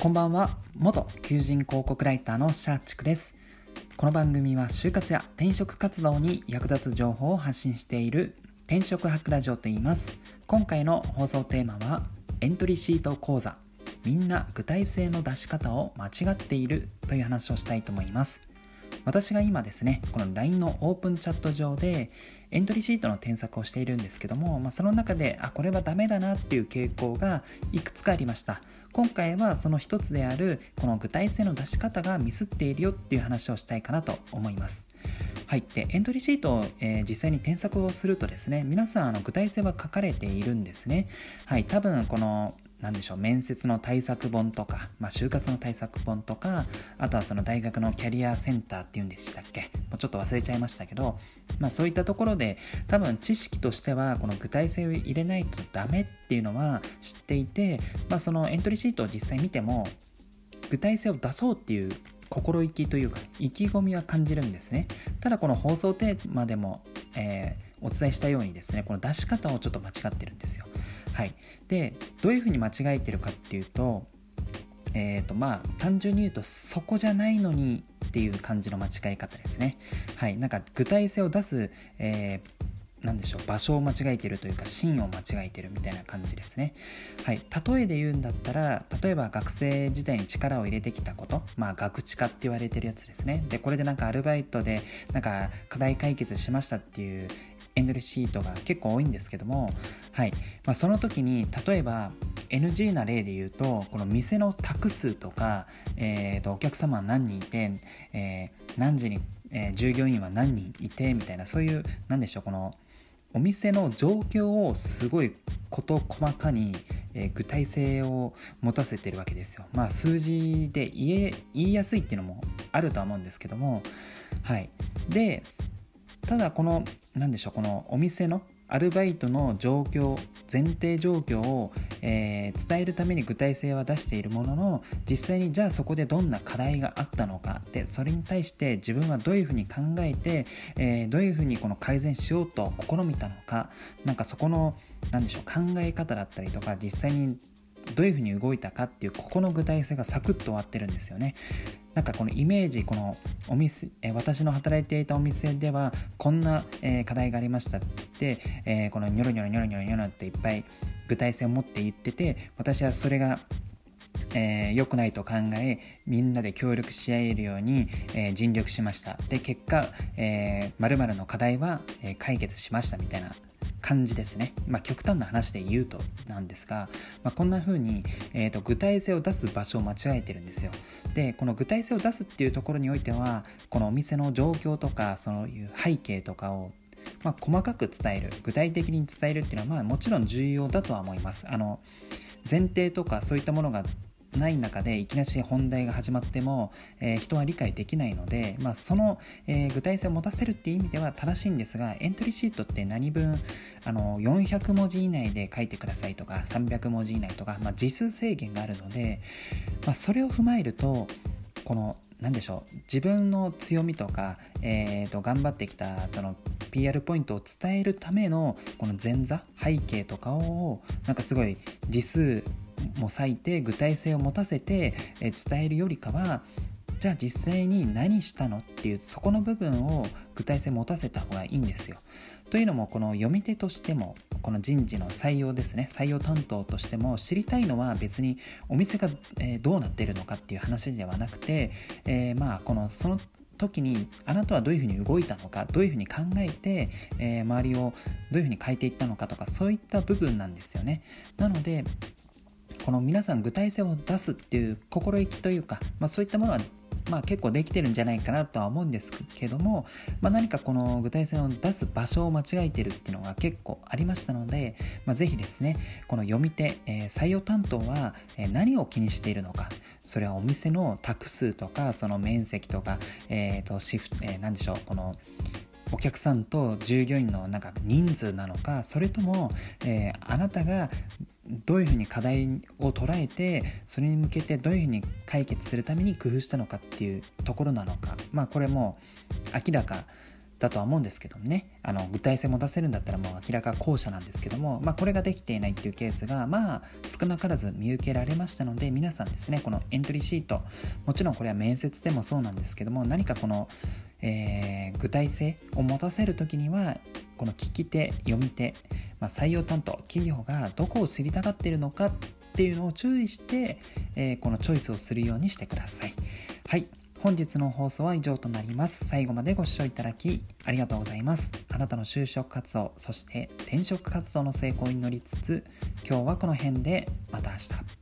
こんばんは。元求人広告ライターのシャーチクです。この番組は就活や転職活動に役立つ情報を発信している転職博ラジオと言います。今回の放送テーマはエントリーシート講座。みんな具体性の出し方を間違っているという話をしたいと思います。私が今ですねこの LINE のオープンチャット上でエントリーシートの添削をしているんですけども、まあ、その中であこれはダメだなっていう傾向がいくつかありました。今回はその一つであるこの具体性の出し方がミスっているよっていう話をしたいかなと思います。はい、でエントリーシートを、えー、実際に添削をするとですね皆さんあの具体性は書かれているんですね。はい。多分この何でしょう面接の対策本とか、まあ、就活の対策本とかあとはその大学のキャリアセンターっていうんでしたっけ？もうちょっと忘れちゃいましたけど、まあ、そういったところで多分知識としてはこの具体性を入れないとダメっていうのは知っていて、まあ、そのエントリーシートを実際見ても具体性を出そうっていう心意気というか意気込みは感じるんですね。ただこの放送テーマでも、えー、お伝えしたようにですねこの出し方をちょっと間違ってるんですよ。はい、でどういうふうに間違えてるかっていうと,、えーとまあ、単純に言うとそこじゃないのにっていう感じの間違え方ですね。はい、なんか具体性を出す、えー何でしょう場所を間違えてるというか芯を間違えてるみたいな感じですね。はい、例えで言うんだったら例えば学生時代に力を入れてきたことまあ学知化って言われてるやつですね。でこれでなんかアルバイトでなんか課題解決しましたっていうエンドレシートが結構多いんですけども、はいまあ、その時に例えば NG な例で言うとこの店の卓数とか、えー、とお客様何人いて、えー、何時に、えー、従業員は何人いてみたいなそういう何でしょうこのお店の状況をすごい事細かに、えー、具体性を持たせてるわけですよ。まあ数字で言え言いやすいっていうのもあるとは思うんですけどもはいでただこの何でしょうこのお店のアルバイトの状況前提状況を、えー、伝えるために具体性は出しているものの実際にじゃあそこでどんな課題があったのかでそれに対して自分はどういうふうに考えて、えー、どういうふうにこの改善しようと試みたのかなんかそこの何でしょう考え方だったりとか実際にどういうふうに動いたかっていうここの具体性がサクッと終わってるんですよね。なんかこのイメージこのお店私の働いていたお店ではこんな、え課題がありましたって言って、えこのニョロニョロニョロニョロニョロっていっぱい具体性を持って言ってて私はそれがえー、良くないと考えみんなで協力し合えるように、えー、尽力しました。で結果、えー、の課題は、えー、解決しましたみたいな感じですね、まあ、極端な話で言うとなんですが、まあ、こんな風に、えーと、具体性を出す場所を間違えてるんですよ。でこの具体性を出すっていうところにおいてはこのお店の状況とかそういう背景とかをまあ、細かく伝える具体的に伝えるっていうのはまあもちろん重要だとは思います。あの前提とかそういったものがない中でいきなり本題が始まっても、えー、人は理解できないので、まあ、その、えー、具体性を持たせるっていう意味では正しいんですがエントリーシートって何分あの400文字以内で書いてくださいとか300文字以内とか、まあ、字数制限があるので、まあ、それを踏まえるとこの何でしょう自分の強みとか、えーと、頑張ってきたその PR ポイントを伝えるためのこの前座背景とかをなんかすごい字数も割いて具体性を持たせて伝えるよりかはじゃあ実際に何したのっていうそこの部分を具体性持たせた方がいいんですよ。というのもこの読み手としてもこの人事の採用ですね採用担当としても知りたいのは別にお店がどうなっているのかっていう話ではなくて、えー、まあこのその時にあなたはどういうふうに動いたのかどういうふうに考えて、えー、周りをどういうふうに変えていったのかとかそういった部分なんですよね。なのでこの皆さん具体性を出すっていう心意気というか、まあ、そういったものはまあ、結構できてるんじゃないかなとは思うんですけども、まあ、何かこの具体性を出す場所を間違えてるっていうのが結構ありましたので、まあ、ぜひですねこの読み手、えー、採用担当は何を気にしているのかそれはお店の卓数とかその面積とか、えー、とシフト、えー、何でしょうこのお客さんと従業員のなんか人数なのかそれとも、えー、あなたがどういうふうに課題を捉えてそれに向けてどういうふうに解決するために工夫したのかっていうところなのか。まあこれも明らかだとは思うんですけどもね。あの具体性も出せるんだったらもう明らか後者なんですけども、まあ、これができていないっていうケースがまあ少なからず見受けられましたので皆さんですねこのエントリーシート。もちろんこれは面接でもそうなんですけども何かこの、えー、具体性を持たせる時にはこの聞き手読み手、まあ、採用担当企業がどこを知りたがっているのかっていうのを注意して、えー、このチョイスをするようにしてください。はい本日の放送は以上となります。最後までご視聴いただきありがとうございます。あなたの就職活動、そして転職活動の成功に乗りつつ、今日はこの辺でまた明日。